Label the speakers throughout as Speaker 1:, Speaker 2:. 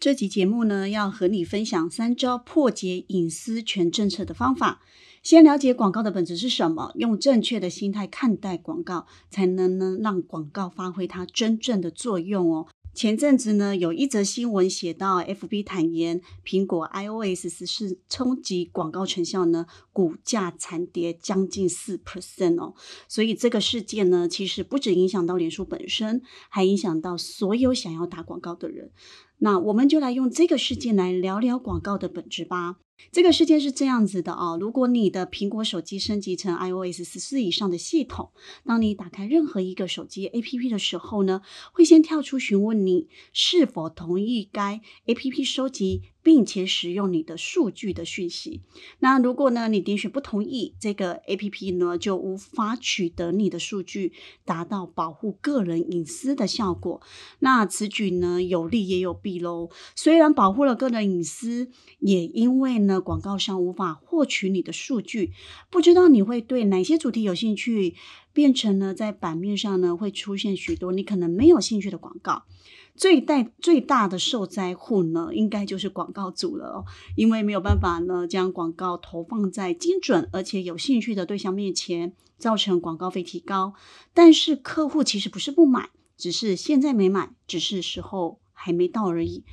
Speaker 1: 这集节目呢，要和你分享三招破解隐私权政策的方法。先了解广告的本质是什么，用正确的心态看待广告，才能呢让广告发挥它真正的作用哦。前阵子呢，有一则新闻写到，FB 坦言苹果 iOS 十四冲击广告成效呢，股价惨跌将近四 percent 哦。所以这个事件呢，其实不止影响到脸书本身，还影响到所有想要打广告的人。那我们就来用这个事件来聊聊广告的本质吧。这个事件是这样子的啊，如果你的苹果手机升级成 iOS 十四以上的系统，当你打开任何一个手机 APP 的时候呢，会先跳出询问你是否同意该 APP 收集。并且使用你的数据的讯息。那如果呢，你点选不同意，这个 A P P 呢就无法取得你的数据，达到保护个人隐私的效果。那此举呢有利也有弊喽。虽然保护了个人隐私，也因为呢广告商无法获取你的数据，不知道你会对哪些主题有兴趣，变成呢在版面上呢会出现许多你可能没有兴趣的广告。最大最大的受灾户呢，应该就是广告主了哦，因为没有办法呢将广告投放在精准而且有兴趣的对象面前，造成广告费提高。但是客户其实不是不买，只是现在没买，只是时候还没到而已。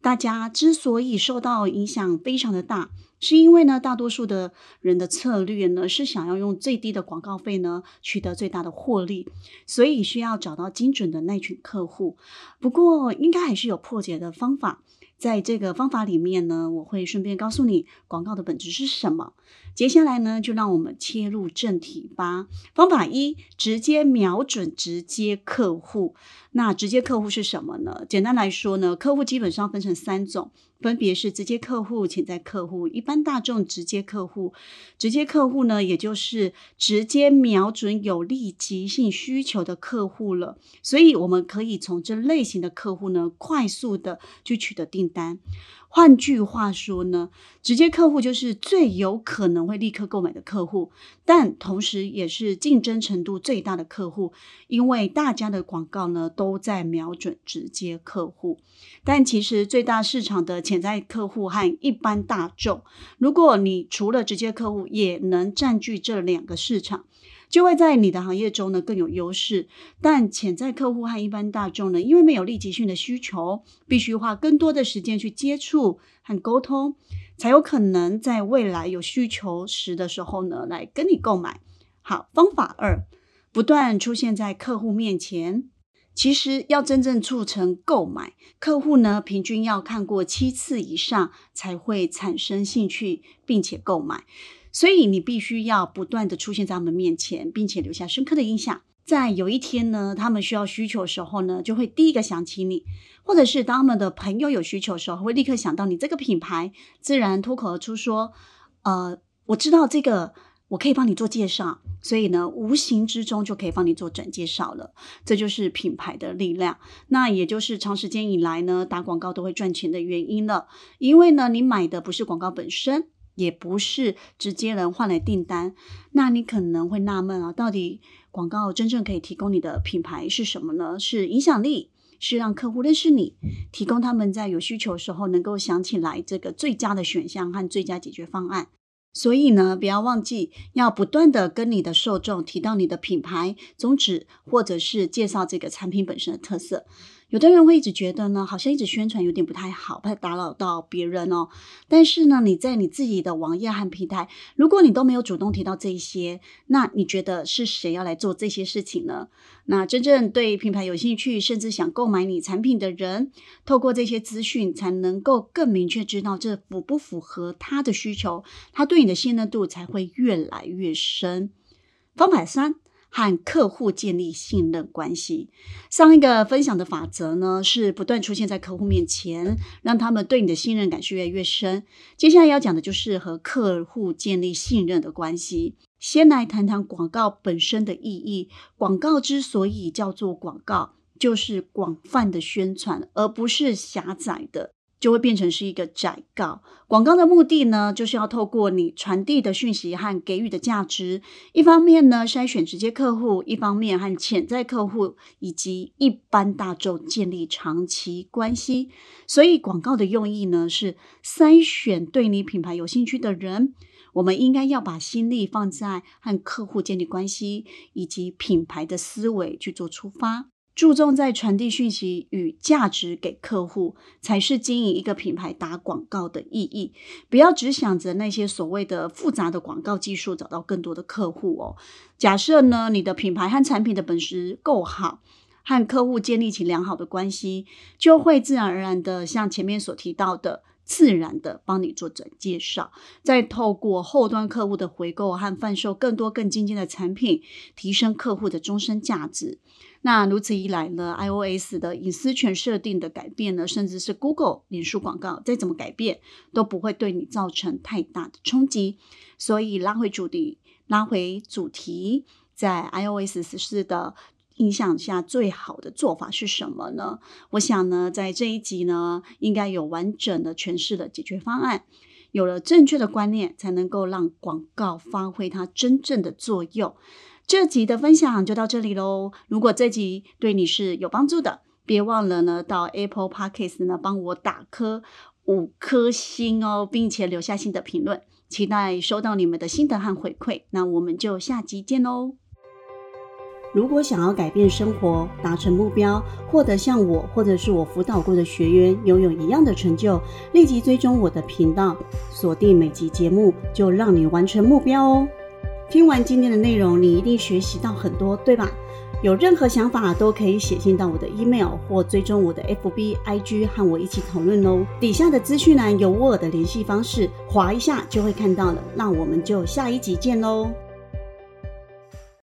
Speaker 1: 大家之所以受到影响非常的大。是因为呢，大多数的人的策略呢是想要用最低的广告费呢取得最大的获利，所以需要找到精准的那群客户。不过，应该还是有破解的方法。在这个方法里面呢，我会顺便告诉你广告的本质是什么。接下来呢，就让我们切入正题吧。方法一：直接瞄准直接客户。那直接客户是什么呢？简单来说呢，客户基本上分成三种，分别是直接客户、潜在客户、一般大众直接客户。直接客户呢，也就是直接瞄准有立即性需求的客户了。所以我们可以从这类型的客户呢，快速的去取得定单。换句话说呢，直接客户就是最有可能会立刻购买的客户，但同时也是竞争程度最大的客户，因为大家的广告呢都在瞄准直接客户。但其实最大市场的潜在客户和一般大众，如果你除了直接客户，也能占据这两个市场。就会在你的行业中呢更有优势，但潜在客户和一般大众呢，因为没有立即性的需求，必须花更多的时间去接触和沟通，才有可能在未来有需求时的时候呢，来跟你购买。好，方法二，不断出现在客户面前。其实要真正促成购买，客户呢平均要看过七次以上才会产生兴趣，并且购买。所以你必须要不断的出现在他们面前，并且留下深刻的印象。在有一天呢，他们需要需求的时候呢，就会第一个想起你；或者是当他们的朋友有需求的时候，会立刻想到你这个品牌，自然脱口而出说：“呃，我知道这个，我可以帮你做介绍。”所以呢，无形之中就可以帮你做转介绍了。这就是品牌的力量，那也就是长时间以来呢，打广告都会赚钱的原因了。因为呢，你买的不是广告本身。也不是直接人换来订单，那你可能会纳闷啊，到底广告真正可以提供你的品牌是什么呢？是影响力，是让客户认识你，提供他们在有需求时候能够想起来这个最佳的选项和最佳解决方案。所以呢，不要忘记要不断的跟你的受众提到你的品牌宗旨，或者是介绍这个产品本身的特色。有的人会一直觉得呢，好像一直宣传有点不太好，怕打扰到别人哦。但是呢，你在你自己的网页和平台，如果你都没有主动提到这一些，那你觉得是谁要来做这些事情呢？那真正对品牌有兴趣，甚至想购买你产品的人，透过这些资讯，才能够更明确知道这符不符合他的需求，他对你的信任度才会越来越深。方法三。和客户建立信任关系。上一个分享的法则呢，是不断出现在客户面前，让他们对你的信任感是越来越深。接下来要讲的就是和客户建立信任的关系。先来谈谈广告本身的意义。广告之所以叫做广告，就是广泛的宣传，而不是狭窄的。就会变成是一个窄告。广告的目的呢，就是要透过你传递的讯息和给予的价值，一方面呢筛选直接客户，一方面和潜在客户以及一般大众建立长期关系。所以广告的用意呢，是筛选对你品牌有兴趣的人。我们应该要把心力放在和客户建立关系以及品牌的思维去做出发。注重在传递讯息与价值给客户，才是经营一个品牌打广告的意义。不要只想着那些所谓的复杂的广告技术，找到更多的客户哦。假设呢，你的品牌和产品的本质够好，和客户建立起良好的关系，就会自然而然的像前面所提到的。自然的帮你做转介绍，再透过后端客户的回购和贩售更多更精进的产品，提升客户的终身价值。那如此一来呢，iOS 的隐私权设定的改变呢，甚至是 Google 脸书广告再怎么改变，都不会对你造成太大的冲击。所以拉回主题，拉回主题，在 iOS 十四的。印象下最好的做法是什么呢？我想呢，在这一集呢，应该有完整的诠释的解决方案。有了正确的观念，才能够让广告发挥它真正的作用。这集的分享就到这里喽。如果这集对你是有帮助的，别忘了呢，到 Apple Podcast 呢帮我打颗五颗星哦，并且留下新的评论。期待收到你们的心得和回馈。那我们就下集见喽。如果想要改变生活、达成目标、获得像我或者是我辅导过的学员拥有一样的成就，立即追踪我的频道，锁定每集节目，就让你完成目标哦。听完今天的内容，你一定学习到很多，对吧？有任何想法都可以写信到我的 email 或追踪我的 FB、IG 和我一起讨论哦。底下的资讯栏有我的联系方式，划一下就会看到了。那我们就下一集见喽。